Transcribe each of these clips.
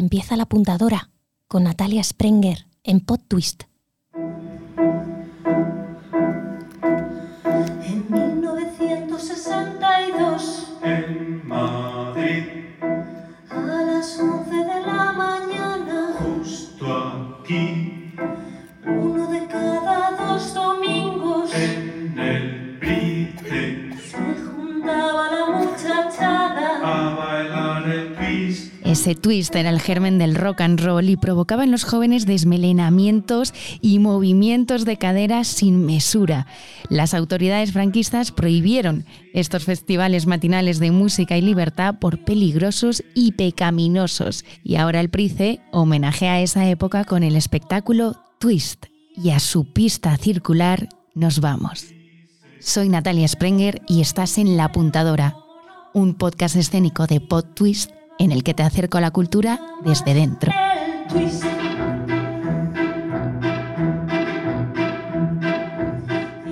Empieza la apuntadora con Natalia Sprenger en Pod Twist. Ese twist era el germen del rock and roll y provocaba en los jóvenes desmelenamientos y movimientos de cadera sin mesura. Las autoridades franquistas prohibieron estos festivales matinales de música y libertad por peligrosos y pecaminosos. Y ahora el Price homenajea esa época con el espectáculo Twist. Y a su pista circular nos vamos. Soy Natalia Sprenger y estás en La Apuntadora, un podcast escénico de Pod Twist en el que te acerco a la cultura desde dentro.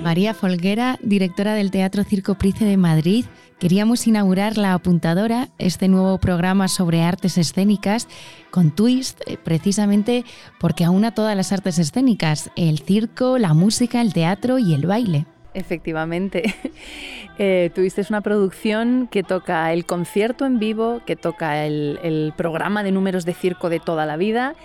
María Folguera, directora del Teatro Circo Price de Madrid, queríamos inaugurar La Apuntadora, este nuevo programa sobre artes escénicas, con Twist, eh, precisamente porque aúna todas las artes escénicas, el circo, la música, el teatro y el baile. Efectivamente. Eh, Twist es una producción que toca el concierto en vivo, que toca el, el programa de números de circo de toda la vida,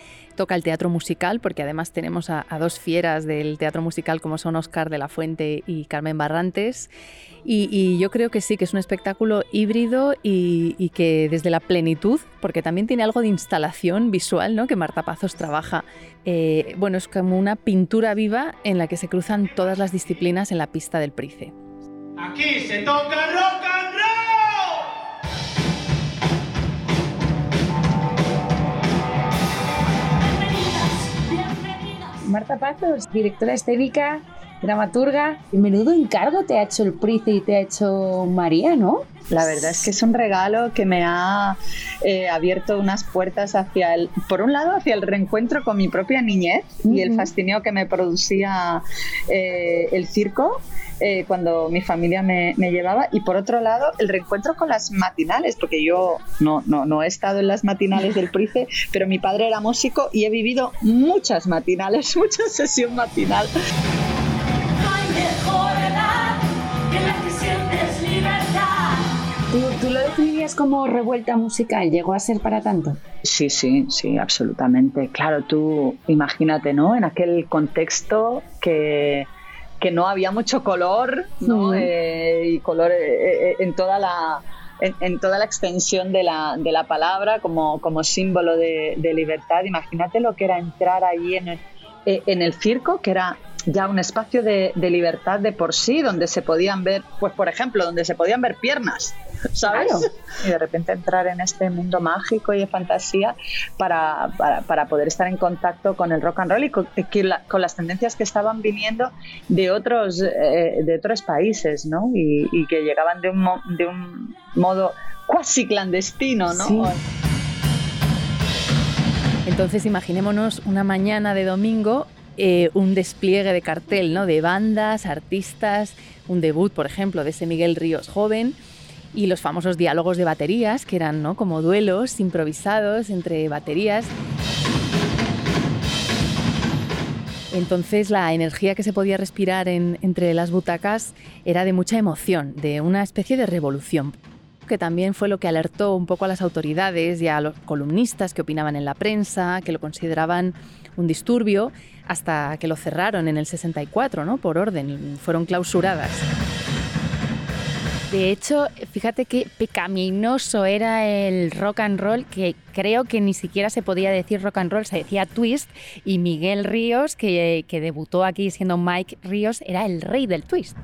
toca el teatro musical, porque además tenemos a, dos fieras del teatro musical como son Oscar de la Fuente y Carmen Barrantes. Y, yo creo que sí, que es un espectáculo híbrido y, que desde la plenitud, porque también tiene algo de instalación visual, ¿no? que Marta Pazos trabaja. eh, bueno, es como una pintura viva en la que se cruzan todas las disciplinas en la pista del Price. Aquí se toca rock Marta Pazos, directora escénica, dramaturga. Menudo encargo te ha hecho el Price y te ha hecho María, ¿no? La verdad es que es un regalo que me ha eh, abierto unas puertas hacia el, por un lado, hacia el reencuentro con mi propia niñez y el fascinio que me producía eh, el circo eh, cuando mi familia me, me llevaba y por otro lado el reencuentro con las matinales, porque yo no, no, no he estado en las matinales del Price, pero mi padre era músico y he vivido muchas matinales, mucha sesión matinal. ¿Tú, tú lo definirías como revuelta musical? ¿Llegó a ser para tanto? Sí, sí, sí, absolutamente. Claro, tú imagínate, ¿no? En aquel contexto que, que no había mucho color, ¿no? Mm. Eh, y color eh, eh, en toda la en, en toda la extensión de la, de la palabra como, como símbolo de, de libertad. Imagínate lo que era entrar allí en el, en el circo, que era ya un espacio de, de libertad de por sí, donde se podían ver, pues por ejemplo, donde se podían ver piernas, ¿sabes? Claro. Y de repente entrar en este mundo mágico y de fantasía para, para, para poder estar en contacto con el rock and roll y con las tendencias que estaban viniendo de otros, eh, de otros países, ¿no? Y, y que llegaban de un, mo- de un modo cuasi clandestino, ¿no? Sí. Entonces imaginémonos una mañana de domingo, eh, un despliegue de cartel, ¿no? De bandas, artistas, un debut, por ejemplo, de ese Miguel Ríos joven y los famosos diálogos de baterías, que eran ¿no? como duelos improvisados entre baterías. Entonces la energía que se podía respirar en- entre las butacas era de mucha emoción, de una especie de revolución, que también fue lo que alertó un poco a las autoridades y a los columnistas que opinaban en la prensa, que lo consideraban un disturbio, hasta que lo cerraron en el 64, ¿no? Por orden, fueron clausuradas. De hecho, fíjate qué pecaminoso era el rock and roll, que creo que ni siquiera se podía decir rock and roll, se decía twist, y Miguel Ríos, que, que debutó aquí siendo Mike Ríos, era el rey del twist.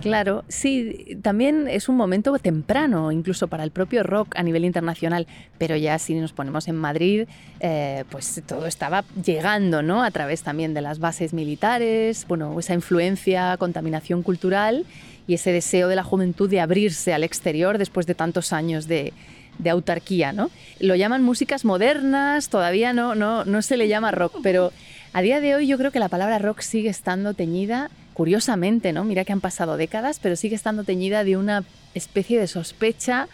Claro, sí, también es un momento temprano, incluso para el propio rock a nivel internacional, pero ya si nos ponemos en Madrid, eh, pues todo estaba llegando, ¿no? A través también de las bases militares, bueno, esa influencia, contaminación cultural y ese deseo de la juventud de abrirse al exterior después de tantos años de, de autarquía, ¿no? Lo llaman músicas modernas, todavía no, no, no se le llama rock, pero a día de hoy yo creo que la palabra rock sigue estando teñida, curiosamente, ¿no? Mira que han pasado décadas, pero sigue estando teñida de una especie de sospecha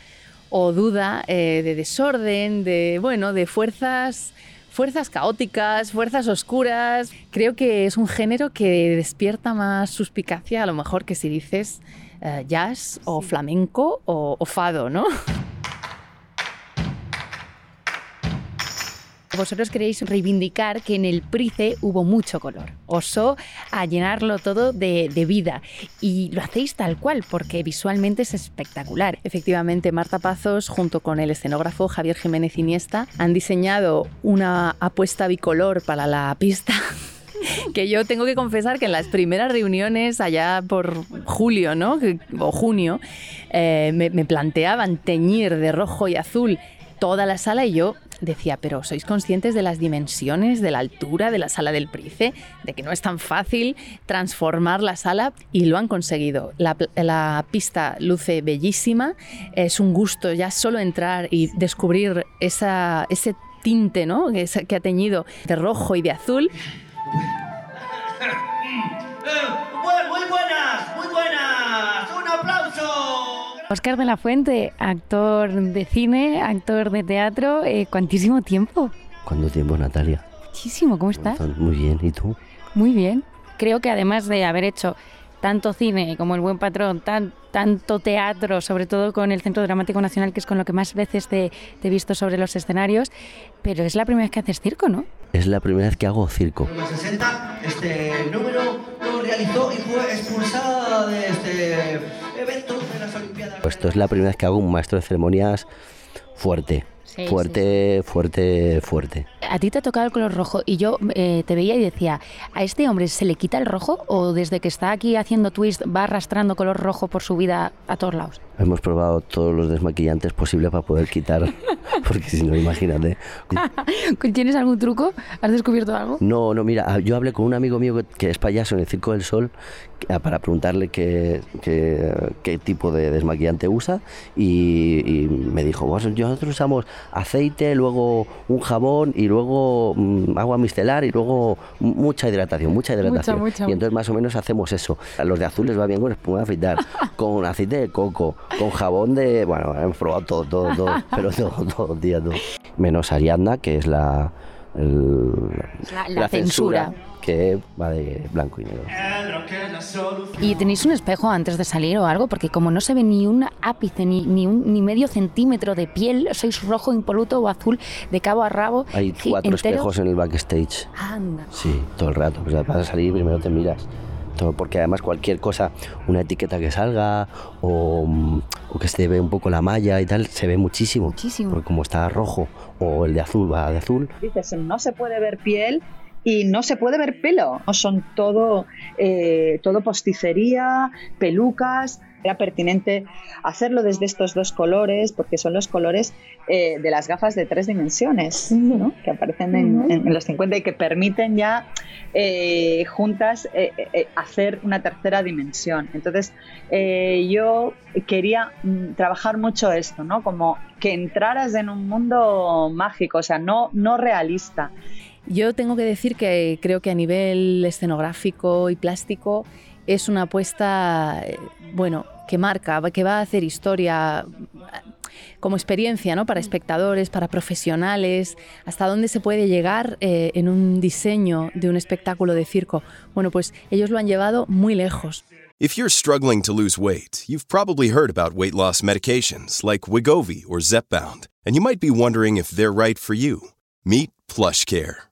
o duda, eh, de desorden, de, bueno, de fuerzas fuerzas caóticas, fuerzas oscuras. Creo que es un género que despierta más suspicacia a lo mejor que si dices eh, jazz o flamenco o, o fado, ¿no? Vosotros queréis reivindicar que en el Price hubo mucho color. Osó a llenarlo todo de, vida. Y lo hacéis tal cual, porque visualmente es espectacular. Efectivamente, Marta Pazos, junto con el escenógrafo Javier Jiménez Iniesta, han diseñado una apuesta bicolor para la pista. que yo tengo que confesar que en las primeras reuniones allá por julio, ¿no? O junio, eh, me planteaban teñir de rojo y azul toda la sala y yo decía, pero ¿sois conscientes de las dimensiones, de la altura de la sala del Price? De que no es tan fácil transformar la sala y lo han conseguido. La, la pista luce bellísima, es un gusto ya solo entrar y descubrir esa, ese tinte ¿no? que, que ha teñido de rojo y de azul. Oscar de la Fuente, actor de cine, actor de teatro, eh, ¿cuantísimo tiempo? ¿Cuánto tiempo, Natalia? Muchísimo, ¿cómo estás? Muy bien, ¿y tú? Muy bien. Creo que además de haber hecho tanto cine como El Buen Patrón, tan, tanto teatro, sobre todo con el Centro Dramático Nacional, que es con lo que más veces te, te he visto sobre los escenarios, pero es la primera vez que haces circo, ¿no? Es la primera vez que hago circo. Número 60, este número lo realizó y fue expulsada de este evento de las Olimpiadas. Pues Esto es la primera vez que hago un maestro de ceremonias fuerte. Sí, fuerte, fuerte, fuerte. A ti te ha tocado el color rojo y yo eh, te veía y decía, ¿a este hombre se le quita el rojo o desde que está aquí haciendo twist va arrastrando color rojo por su vida a todos lados? Hemos probado todos los desmaquillantes posibles para poder quitar, porque si no, imagínate. ¿Tienes algún truco? ¿Has descubierto algo? No, no, mira, yo hablé con un amigo mío que- que es payaso en el Circo del Sol que- para preguntarle qué, qué, qué tipo de desmaquillante usa y, y me dijo, "Pues nosotros usamos aceite, luego un jabón y luego mm, agua micelar y luego mucha hidratación, mucha hidratación. mucha. Y entonces más o menos hacemos eso. A los de azul les va bien con espuma de afeitar, con aceite de coco, con jabón de... Bueno, hemos probado todo, todo, todo, pero todo, todo, Menos Ariadna, que es la... el- La- la censura. que va de blanco y negro. ¿Y tenéis un espejo antes de salir o algo? Porque como no se ve ni un ápice, ni, ni, un, ni medio centímetro de piel, sois rojo impoluto o azul de cabo a rabo. Hay cuatro espejos en el backstage. Anda. Sí, todo el rato. Pues vas a salir primero te miras. Porque además cualquier cosa, una etiqueta que salga o, mm, o que se ve un poco la malla y tal, se ve muchísimo. Muchísimo. Porque como está rojo o el de azul va de azul, dices, no se puede ver piel y no se puede ver pelo. Son todo, eh, todo posticería, pelucas. Era pertinente hacerlo desde estos dos colores porque son los colores eh, de las gafas de tres dimensiones ¿no? que aparecen en, en- en los 50 y que permiten ya eh, juntas eh, hacer una tercera dimensión. Entonces yo quería mm, trabajar mucho esto, ¿no? como que entraras en un mundo mágico, o sea, no, no realista. Yo tengo que decir que creo que a nivel escenográfico y plástico es una apuesta, eh, bueno, que marca, que va a hacer historia eh, como experiencia, ¿no? Para espectadores, para profesionales, hasta dónde se puede llegar eh, en un diseño de un espectáculo de circo. Bueno, pues ellos lo han llevado muy lejos. If you're struggling to lose weight, you've probably heard about weight loss medications like Wigovi or Zepbound, and you might be wondering if they're right for you. Meet PlushCare,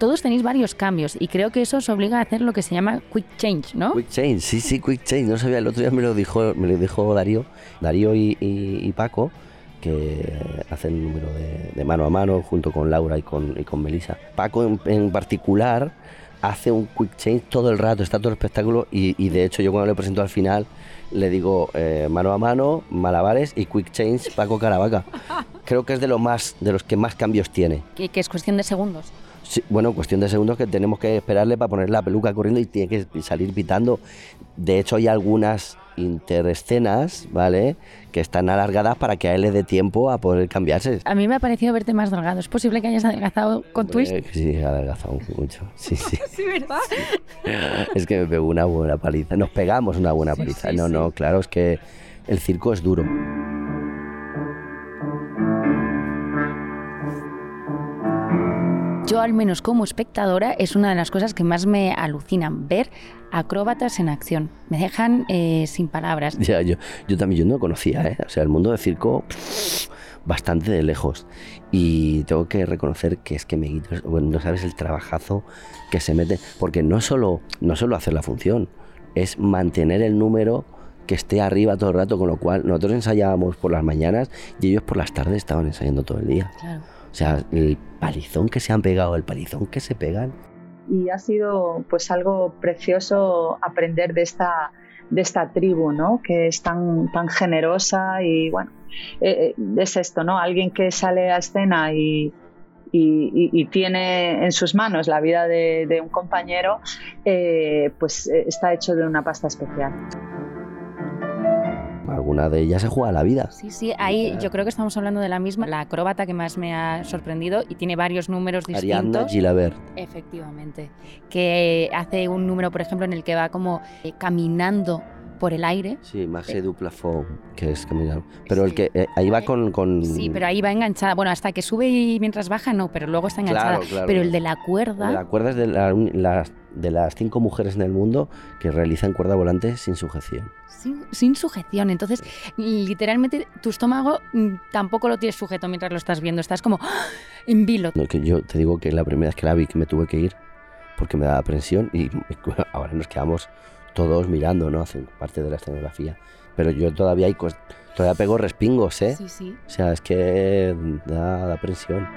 Todos tenéis varios cambios y creo que eso os obliga a hacer lo que se llama quick change, ¿no? Quick change, sí, sí, quick change. No sabía, el otro día me lo dijo, me lo dijo Darío, Darío y, y- y Paco, que hacen el número de, de mano a mano junto con Laura y con, y con Melissa. Paco en, en particular hace un quick change todo el rato, está todo el espectáculo y, y de hecho yo cuando le presento al final le digo eh, mano a mano, malabares y quick change Paco Caravaca. Creo que es de lo más, de los que más cambios tiene. Que, que es cuestión de segundos. Sí, bueno, cuestión de segundos que tenemos que esperarle para poner la peluca corriendo y tiene que salir pitando. De hecho, hay algunas interescenas, ¿vale? Que están alargadas para que a él le dé tiempo a poder cambiarse. A mí me ha parecido verte más delgado. ¿Es posible que hayas adelgazado con Twist? Eh, sí, ha adelgazado mucho. Sí, sí. Sí, ¿verdad? Es que me pegó una buena paliza. Nos pegamos una buena Sí, paliza. sí, no, sí. no, claro, es que el circo es duro. Yo, al menos como espectadora, es una de las cosas que más me alucinan, ver acróbatas en acción. Me dejan eh, sin palabras. Ya, yo, yo también yo no lo conocía, ¿eh? O sea, el mundo del circo pff, bastante de lejos. Y tengo que reconocer que es que me bueno, no sabes el trabajazo que se mete, porque no solo, no solo hacer la función, es mantener el número que esté arriba todo el rato, con lo cual nosotros ensayábamos por las mañanas y ellos por las tardes estaban ensayando todo el día. Claro. O sea, el palizón que se han pegado, el palizón que se pegan. y ha sido pues algo precioso aprender de esta de esta tribu no que es tan tan generosa y bueno eh, eh, es esto no alguien que sale a escena y y, y- tiene en sus manos la vida de, de un compañero eh, pues eh, está hecho de una pasta especial Alguna de ellas se juega la vida. Sí, sí, ahí yo creo que estamos hablando de la misma. La acróbata que más me ha sorprendido y tiene varios números Ariadna distintos. Gilabert. Efectivamente. Que hace un número, por ejemplo, en el que va como eh, caminando por el aire. Sí, Marché du Plafond, que es caminar. Pero el que eh, ahí va con, con- Sí, pero ahí va enganchada. Bueno, hasta que sube y mientras baja no, pero luego está enganchada. Claro, claro. Pero el de la cuerda. ¿Te acuerdas de la- de las cinco mujeres en el mundo que realizan cuerda volante sin sujeción? Sin, sin sujeción. Entonces, literalmente, tu estómago mm, tampoco lo tienes sujeto mientras lo estás viendo. Estás como ¡ah! en vilo. No, que yo te digo que la primera vez que la vi que me tuve que ir porque me daba presión y ahora nos quedamos todos mirando, ¿no? Hacen parte de la escenografía. Pero yo todavía hay todavía pego respingos, ¿eh? Sí, sí. O sea, es que da, da presión.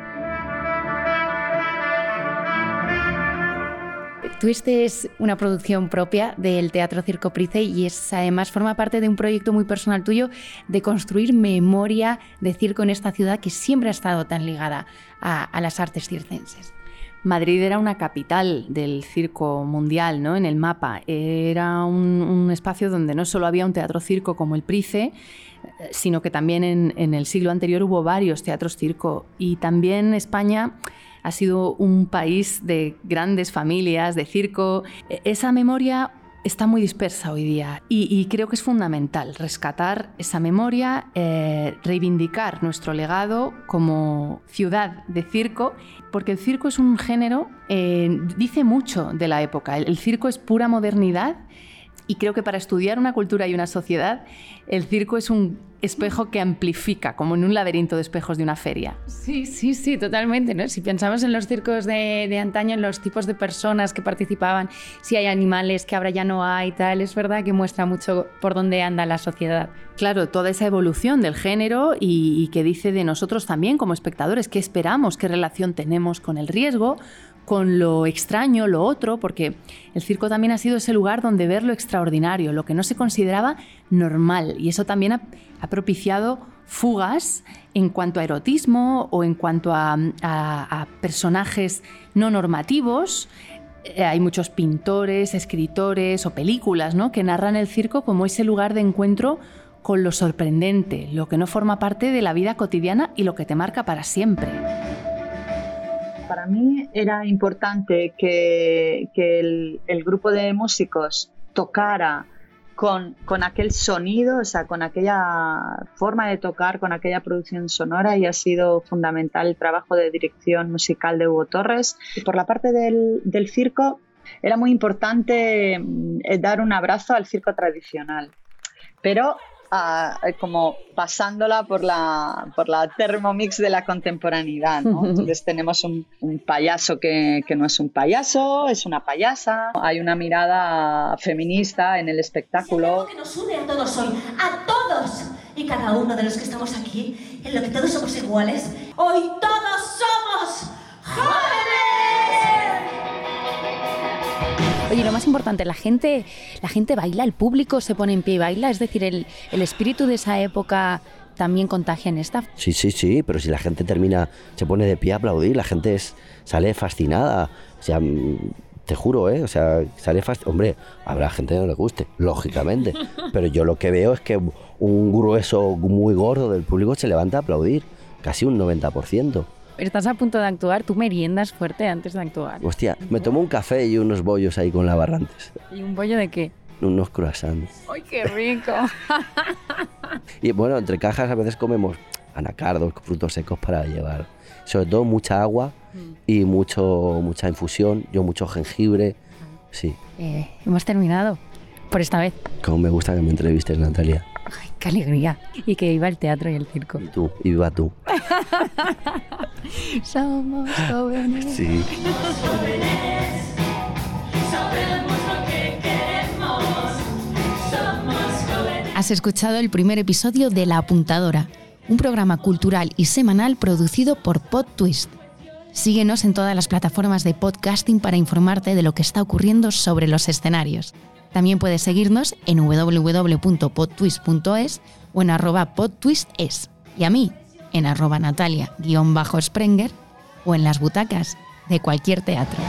Twist es una producción propia del Teatro Circo Price y es además forma parte de un proyecto muy personal tuyo de construir memoria de circo en esta ciudad que siempre ha estado tan ligada a, a las artes circenses. Madrid era una capital del circo mundial, ¿no? En el mapa. Era un, espacio donde no solo había un teatro circo como el Price, eh, sino que también en, en el siglo anterior hubo varios teatros circo. Y también España ha sido un país de grandes familias, de circo. E- Esa memoria está muy dispersa hoy día y, creo que es fundamental rescatar esa memoria, eh, reivindicar nuestro legado como ciudad de circo, porque el circo es un género, eh, dice mucho de la época. El, el circo es pura modernidad y creo que para estudiar una cultura y una sociedad, el circo es un espejo que amplifica, como en un laberinto de espejos de una feria. Sí, sí, sí, totalmente. ¿no? Si pensamos en los circos de, de antaño, en los tipos de personas que participaban, si hay animales que ahora ya no hay, tal, es verdad que muestra mucho por dónde anda la sociedad. Claro, toda esa evolución del género y, y que dice de nosotros también como espectadores, qué esperamos, qué relación tenemos con el riesgo, con lo extraño, lo otro, porque el circo también ha sido ese lugar donde ver lo extraordinario, lo que no se consideraba normal, y eso también ha, propiciado fugas en cuanto a erotismo o en cuanto a personajes no normativos. Eh, Hay muchos pintores, escritores o películas ¿no? que narran el circo como ese lugar de encuentro con lo sorprendente, lo que no forma parte de la vida cotidiana y lo que te marca para siempre. Para mí era importante que, que el, el grupo de músicos tocara con, con aquel sonido, o sea, con aquella forma de tocar, con aquella producción sonora y ha sido fundamental el trabajo de dirección musical de Hugo Torres. Y por la parte del, del circo, era muy importante eh, dar un abrazo al circo tradicional, pero a- como pasándola por la, por la Thermomix de la contemporaneidad. ¿no? Entonces tenemos un, un payaso que, que no es un payaso, es una payasa. Hay una mirada feminista en el espectáculo. que nos une a todos hoy, a todos y cada uno de los que estamos aquí, en lo que todos somos iguales. Hoy todos Oye, lo más importante, la gente, la gente baila, el público se pone en pie y baila, es decir, el, el espíritu de esa época también contagia en esta. Sí, sí, sí, pero si la gente termina, se pone de pie a aplaudir, la gente es, sale fascinada. O sea, mm, te juro, ¿eh? O sea, sale fascinada. Hombre, habrá gente que no le guste, lógicamente. Pero yo lo que veo es que un grueso muy gordo del público se levanta a aplaudir, casi un 90%. Estás a punto de actuar, tú meriendas fuerte antes de actuar. Hostia, me tomo un café y unos bollos ahí con lavarrantes, ¿Y un bollo de qué? unos croissants. ¡Ay, qué rico! Y bueno, entre cajas a veces comemos anacardos, frutos secos para llevar. Sobre todo mucha agua y mucho, mucha infusión, yo mucho jengibre. Sí, Eh, hemos terminado por esta vez. como me gusta que me entrevistes, Natalia. ¡Ay, qué alegría! Y que iba el teatro y el circo. Y tú, viva tú. Somos jóvenes. Sí. Sabemos lo que queremos. Somos jóvenes. Has escuchado el primer episodio de La Apuntadora, un programa cultural y semanal producido por Pod Twist. Síguenos en todas las plataformas de podcasting para informarte de lo que está ocurriendo sobre los escenarios. También puedes seguirnos en www.podtwist.es o en arroba podtwistes. Y a mí, en arroba natalia-sprenger o en las butacas de cualquier teatro.